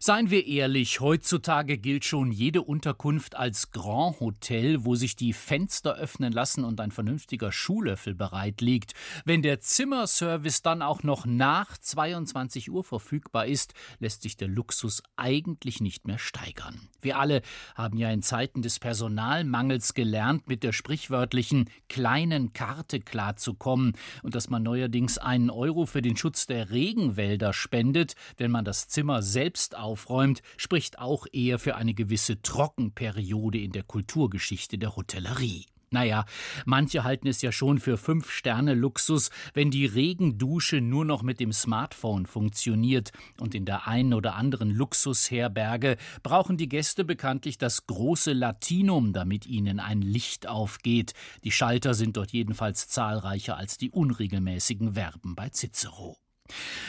Seien wir ehrlich, heutzutage gilt schon jede Unterkunft als Grand Hotel, wo sich die Fenster öffnen lassen und ein vernünftiger Schuhlöffel bereit liegt. Wenn der Zimmerservice dann auch noch nach 22 Uhr verfügbar ist, lässt sich der Luxus eigentlich nicht mehr steigern. Wir alle haben ja in Zeiten des Personalmangels gelernt, mit der sprichwörtlichen kleinen Karte klarzukommen und dass man neuerdings einen Euro für den Schutz der Regenwälder spendet, wenn man das Zimmer selbst aufräumt, spricht auch eher für eine gewisse Trockenperiode in der Kulturgeschichte der Hotellerie. Naja, manche halten es ja schon für Fünf-Sterne-Luxus, wenn die Regendusche nur noch mit dem Smartphone funktioniert. Und in der einen oder anderen Luxusherberge brauchen die Gäste bekanntlich das große Latinum, damit ihnen ein Licht aufgeht. Die Schalter sind dort jedenfalls zahlreicher als die unregelmäßigen Verben bei Cicero.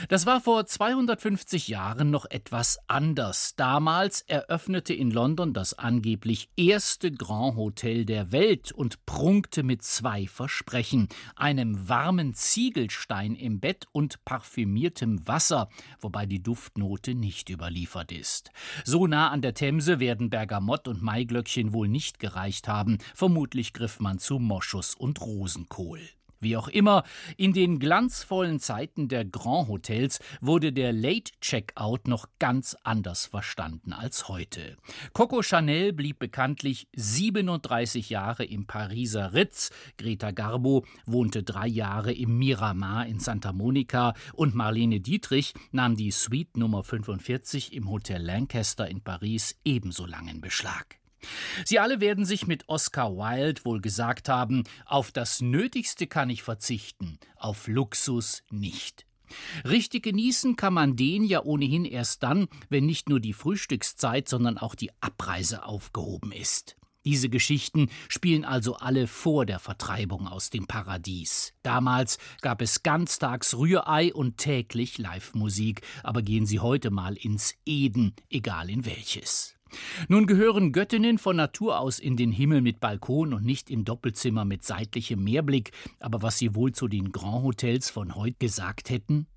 Das war vor 250 Jahren noch etwas anders. Damals eröffnete in London das angeblich erste Grand Hotel der Welt und prunkte mit zwei Versprechen: einem warmen Ziegelstein im Bett und parfümiertem Wasser, wobei die Duftnote nicht überliefert ist. So nah an der Themse werden Bergamott und Maiglöckchen wohl nicht gereicht haben. Vermutlich griff man zu Moschus und Rosenkohl. Wie auch immer, in den glanzvollen Zeiten der Grand Hotels wurde der Late Checkout noch ganz anders verstanden als heute. Coco Chanel blieb bekanntlich 37 Jahre im Pariser Ritz, Greta Garbo wohnte drei Jahre im Miramar in Santa Monica und Marlene Dietrich nahm die Suite Nummer 45 im Hotel Lancaster in Paris ebenso lang in Beschlag. Sie alle werden sich mit Oscar Wilde wohl gesagt haben, auf das Nötigste kann ich verzichten, auf Luxus nicht. Richtig genießen kann man den ja ohnehin erst dann, wenn nicht nur die Frühstückszeit, sondern auch die Abreise aufgehoben ist. Diese Geschichten spielen also alle vor der Vertreibung aus dem Paradies. Damals gab es ganztags Rührei und täglich Live-Musik, aber gehen Sie heute mal ins Eden, egal in welches. Nun gehören Göttinnen von Natur aus in den Himmel mit Balkon und nicht im Doppelzimmer mit seitlichem Meerblick, aber was sie wohl zu den Grand Hotels von heute gesagt hätten?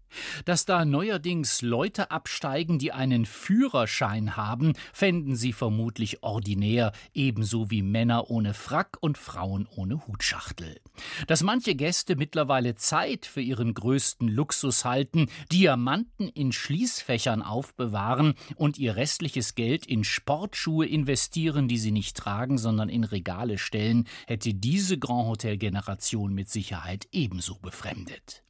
Dass da neuerdings Leute absteigen, die einen Führerschein haben, fänden sie vermutlich ordinär, ebenso wie Männer ohne Frack und Frauen ohne Hutschachtel. Dass manche Gäste mittlerweile Zeit für ihren größten Luxus halten, Diamanten in Schließfächern aufbewahren und ihr restliches Geld in Sportschuhe investieren, die sie nicht tragen, sondern in Regale stellen, hätte diese Grand Hotel Generation mit Sicherheit ebenso befremdet.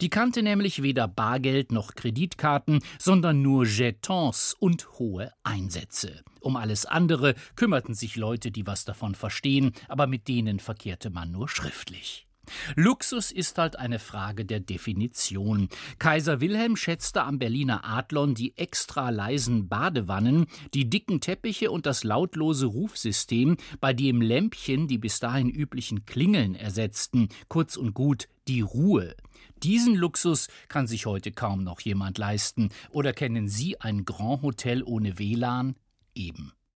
Die kannte nämlich weder Bargeld noch Kreditkarten, sondern nur Jetons und hohe Einsätze. Um alles andere kümmerten sich Leute, die was davon verstehen, aber mit denen verkehrte man nur schriftlich. Luxus ist halt eine Frage der Definition. Kaiser Wilhelm schätzte am Berliner Adlon die extra leisen Badewannen, die dicken Teppiche und das lautlose Rufsystem, bei dem Lämpchen die bis dahin üblichen Klingeln ersetzten, kurz und gut die Ruhe. Diesen Luxus kann sich heute kaum noch jemand leisten. Oder kennen Sie ein Grand Hotel ohne WLAN? Eben.